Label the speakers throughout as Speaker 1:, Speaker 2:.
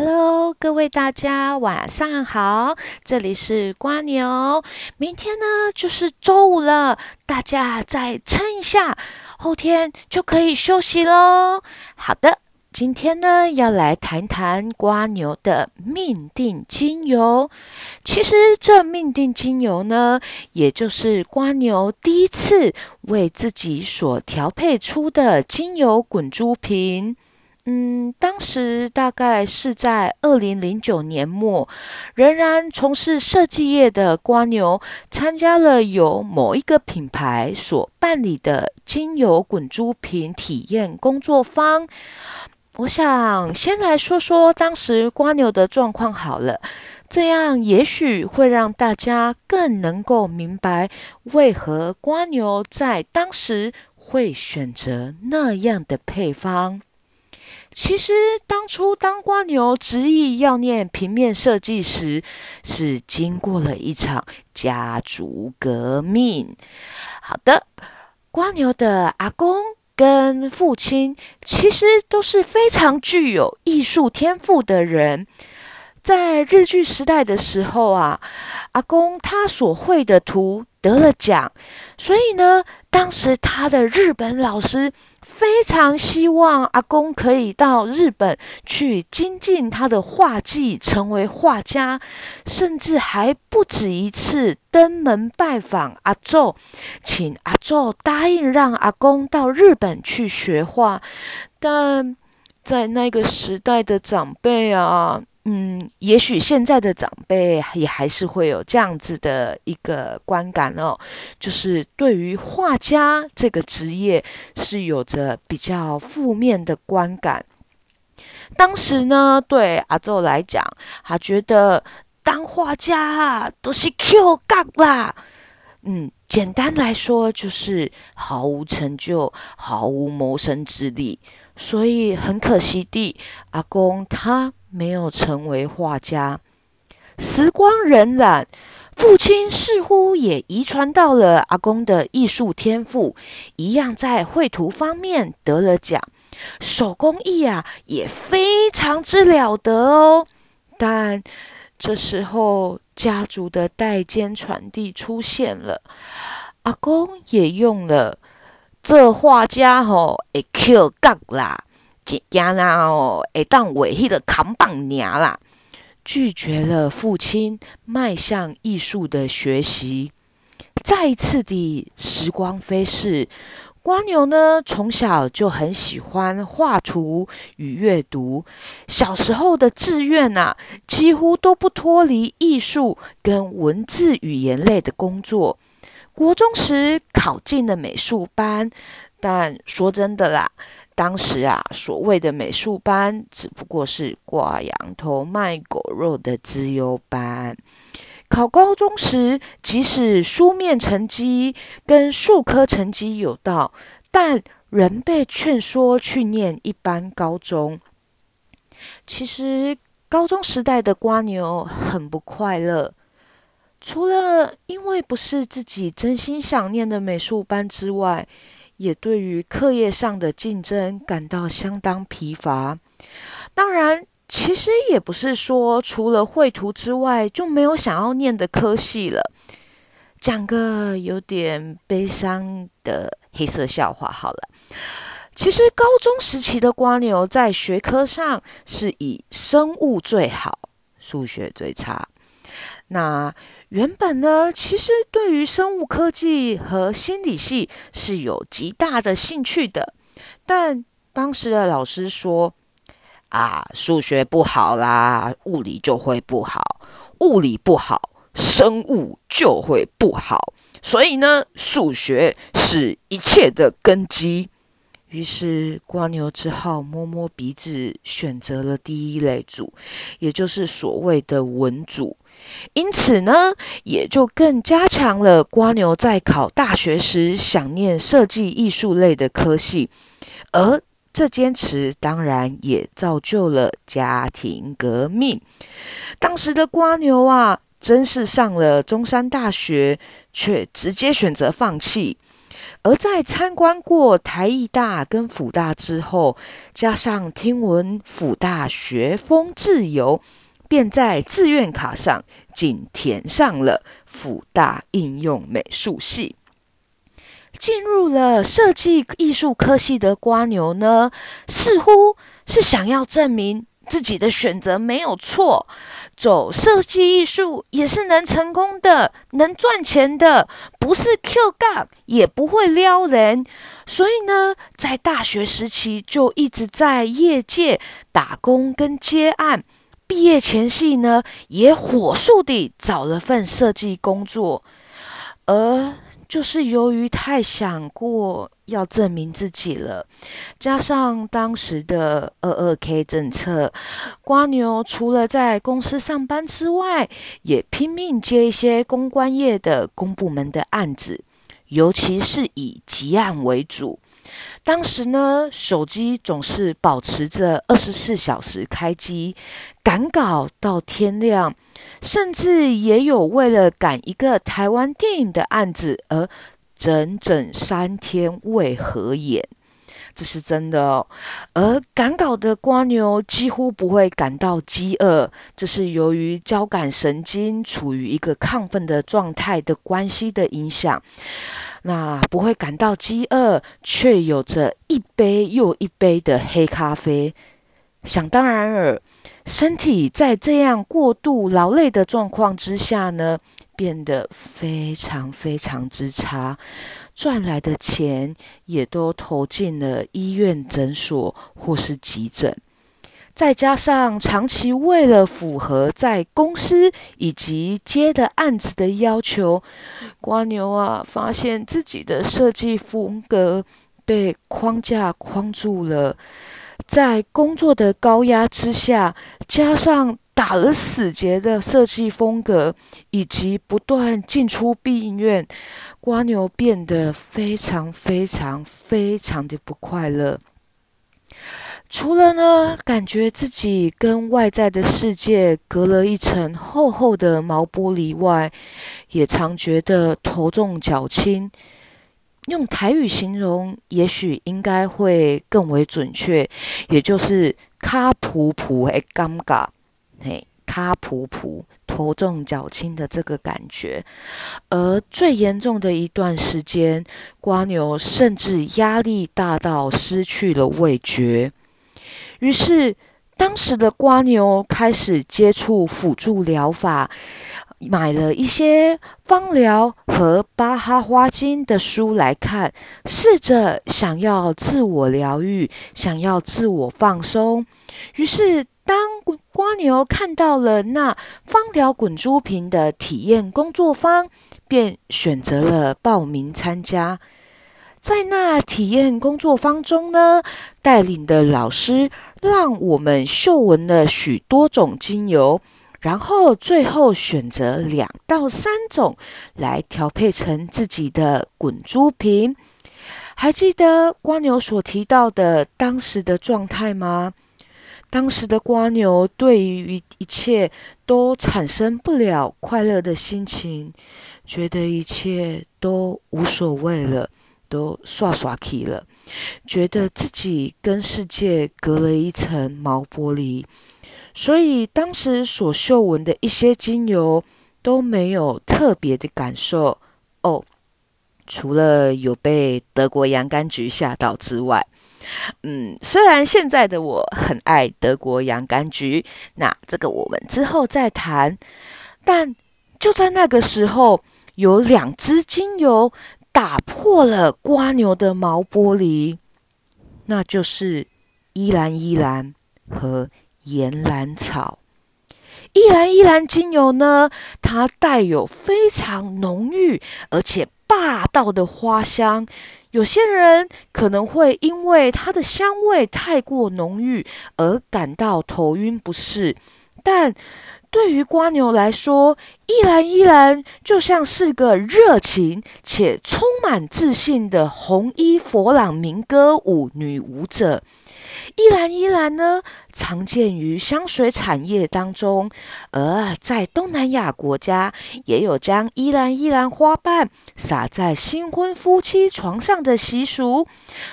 Speaker 1: Hello，各位大家晚上好，这里是瓜牛。明天呢就是周五了，大家再撑一下，后天就可以休息喽。好的，今天呢要来谈谈瓜牛的命定精油。其实这命定精油呢，也就是瓜牛第一次为自己所调配出的精油滚珠瓶。嗯，当时大概是在二零零九年末，仍然从事设计业的瓜牛参加了由某一个品牌所办理的精油滚珠瓶体验工作坊。我想先来说说当时瓜牛的状况好了，这样也许会让大家更能够明白为何瓜牛在当时会选择那样的配方。其实当初当瓜牛执意要念平面设计时，是经过了一场家族革命。好的，瓜牛的阿公跟父亲其实都是非常具有艺术天赋的人。在日剧时代的时候啊，阿公他所绘的图得了奖，所以呢，当时他的日本老师。非常希望阿公可以到日本去精进他的画技，成为画家，甚至还不止一次登门拜访阿宙，请阿宙答应让阿公到日本去学画。但在那个时代的长辈啊。嗯，也许现在的长辈也还是会有这样子的一个观感哦，就是对于画家这个职业是有着比较负面的观感。当时呢，对阿宙来讲，他觉得当画家都是 Q 杠啦。嗯，简单来说就是毫无成就，毫无谋生之力。所以很可惜的，阿公他。没有成为画家，时光荏苒，父亲似乎也遗传到了阿公的艺术天赋，一样在绘图方面得了奖，手工艺啊也非常之了得哦。但这时候家族的代间传递出现了，阿公也用了这画家吼会 Q 杠啦。惊啦哦，会当为迄个扛棒娘啦，拒绝了父亲迈向艺术的学习。再一次的时光飞逝，瓜牛呢从小就很喜欢画图与阅读，小时候的志愿呐，几乎都不脱离艺术跟文字语言类的工作。国中时考进了美术班，但说真的啦。当时啊，所谓的美术班只不过是挂羊头卖狗肉的资优班。考高中时，即使书面成绩跟数科成绩有到，但仍被劝说去念一般高中。其实，高中时代的瓜牛很不快乐，除了因为不是自己真心想念的美术班之外。也对于课业上的竞争感到相当疲乏。当然，其实也不是说除了绘图之外就没有想要念的科系了。讲个有点悲伤的黑色笑话好了。其实高中时期的瓜牛在学科上是以生物最好，数学最差。那原本呢，其实对于生物科技和心理系是有极大的兴趣的，但当时的老师说：“啊，数学不好啦，物理就会不好；物理不好，生物就会不好。所以呢，数学是一切的根基。”于是瓜牛只好摸摸鼻子，选择了第一类组，也就是所谓的文组。因此呢，也就更加强了瓜牛在考大学时想念设计艺术类的科系，而这坚持当然也造就了家庭革命。当时的瓜牛啊，真是上了中山大学，却直接选择放弃。而在参观过台艺大跟辅大之后，加上听闻辅大学风自由，便在志愿卡上仅填上了辅大应用美术系。进入了设计艺术科系的瓜牛呢，似乎是想要证明自己的选择没有错，走设计艺术也是能成功的，能赚钱的，不是 Q 杠也不会撩人。所以呢，在大学时期就一直在业界打工跟接案，毕业前夕呢，也火速地找了份设计工作，而。就是由于太想过要证明自己了，加上当时的二二 K 政策，瓜牛除了在公司上班之外，也拼命接一些公关业的公部门的案子，尤其是以急案为主。当时呢，手机总是保持着二十四小时开机，赶稿到天亮，甚至也有为了赶一个台湾电影的案子而整整三天未合眼。这是真的哦，而赶稿的瓜牛几乎不会感到饥饿，这是由于交感神经处于一个亢奋的状态的关系的影响。那不会感到饥饿，却有着一杯又一杯的黑咖啡。想当然尔，身体在这样过度劳累的状况之下呢，变得非常非常之差。赚来的钱也都投进了医院、诊所或是急诊，再加上长期为了符合在公司以及接的案子的要求，瓜牛啊，发现自己的设计风格被框架框住了，在工作的高压之下，加上。打了死结的设计风格，以及不断进出病院，瓜牛变得非常非常非常的不快乐。除了呢，感觉自己跟外在的世界隔了一层厚厚的毛玻璃外，也常觉得头重脚轻。用台语形容，也许应该会更为准确，也就是“卡普普”的尴尬。嘿，卡普普头重脚轻的这个感觉，而最严重的一段时间，瓜牛甚至压力大到失去了味觉。于是，当时的瓜牛开始接触辅助疗法，买了一些芳疗和巴哈花精的书来看，试着想要自我疗愈，想要自我放松。于是。当瓜牛看到了那方疗滚珠瓶的体验工作坊，便选择了报名参加。在那体验工作坊中呢，带领的老师让我们嗅闻了许多种精油，然后最后选择两到三种来调配成自己的滚珠瓶。还记得瓜牛所提到的当时的状态吗？当时的瓜牛对于一切都产生不了快乐的心情，觉得一切都无所谓了，都刷刷气了，觉得自己跟世界隔了一层毛玻璃，所以当时所嗅闻的一些精油都没有特别的感受哦，除了有被德国洋甘菊吓到之外。嗯，虽然现在的我很爱德国洋甘菊，那这个我们之后再谈。但就在那个时候，有两支精油打破了瓜牛的毛玻璃，那就是依兰依兰和岩兰草。依兰依兰精油呢，它带有非常浓郁而且霸道的花香。有些人可能会因为它的香味太过浓郁而感到头晕不适，但对于瓜牛来说，依兰依兰就像是个热情且充满自信的红衣佛朗明歌舞女舞者。依兰依兰呢，常见于香水产业当中，而在东南亚国家，也有将依兰依兰花瓣撒在新婚夫妻床上的习俗。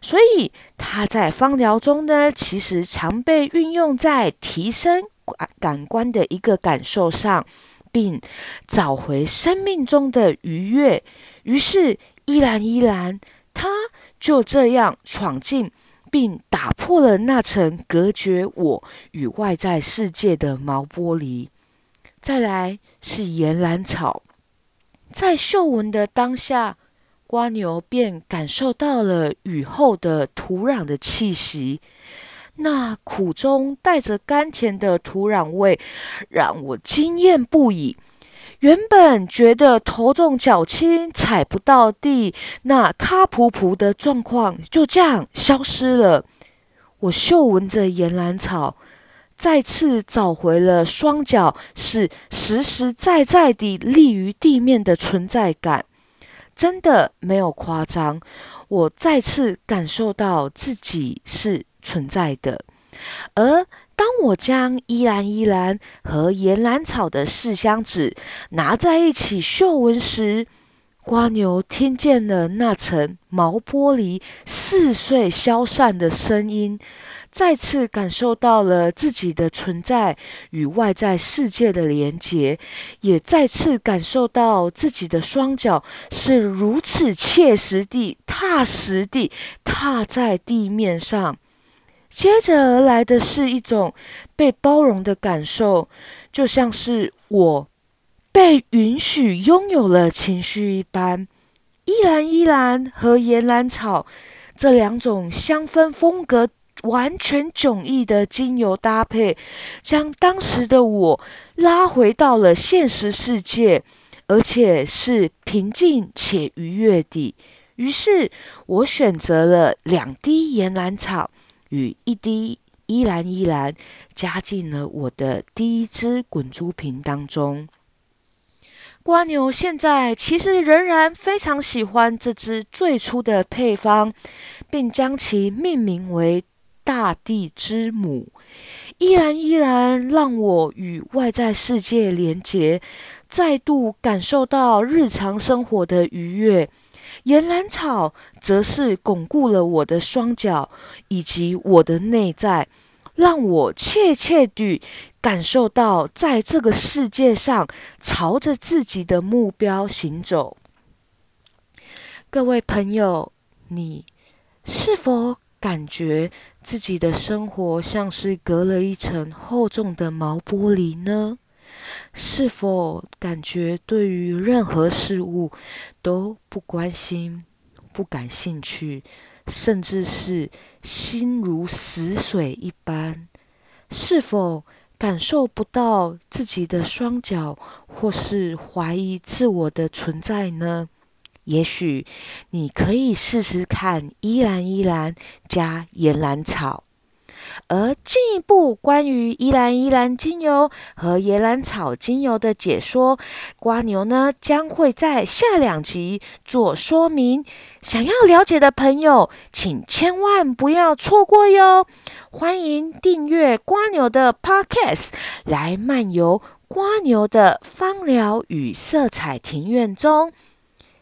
Speaker 1: 所以，它在芳疗中呢，其实常被运用在提升感官的一个感受上，并找回生命中的愉悦。于是，依兰依兰，他就这样闯进。并打破了那层隔绝我与外在世界的毛玻璃。再来是岩兰草，在嗅闻的当下，瓜牛便感受到了雨后的土壤的气息，那苦中带着甘甜的土壤味，让我惊艳不已。原本觉得头重脚轻踩不到地，那卡噗噗的状况就这样消失了。我嗅闻着岩兰草，再次找回了双脚是实实在在地立于地面的存在感。真的没有夸张，我再次感受到自己是存在的，而。当我将依兰依兰和岩兰草的四香纸拿在一起嗅闻时，瓜牛听见了那层毛玻璃似碎消散的声音，再次感受到了自己的存在与外在世界的连结，也再次感受到自己的双脚是如此切实地踏实地踏在地面上。接着而来的是一种被包容的感受，就像是我被允许拥有了情绪一般。依兰依兰和岩兰草这两种香氛风格完全迥异的精油搭配，将当时的我拉回到了现实世界，而且是平静且愉悦的。于是我选择了两滴岩兰草。与一滴依兰依兰加进了我的第一支滚珠瓶当中。瓜牛现在其实仍然非常喜欢这支最初的配方，并将其命名为“大地之母”。依然依然让我与外在世界连结，再度感受到日常生活的愉悦。岩兰草则是巩固了我的双脚以及我的内在，让我切切地感受到在这个世界上朝着自己的目标行走。各位朋友，你是否感觉自己的生活像是隔了一层厚重的毛玻璃呢？是否感觉对于任何事物都不关心、不感兴趣，甚至是心如死水一般？是否感受不到自己的双脚，或是怀疑自我的存在呢？也许你可以试试看依兰依兰加岩兰草。而进一步关于依兰依兰精油和野兰草精油的解说，瓜牛呢将会在下两集做说明。想要了解的朋友，请千万不要错过哟！欢迎订阅瓜牛的 Podcast，来漫游瓜牛的芳疗与色彩庭院中。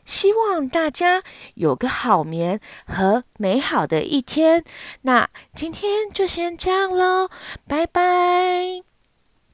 Speaker 1: 希望大家有个好眠和美好的一天。那今天就先这样喽，拜拜。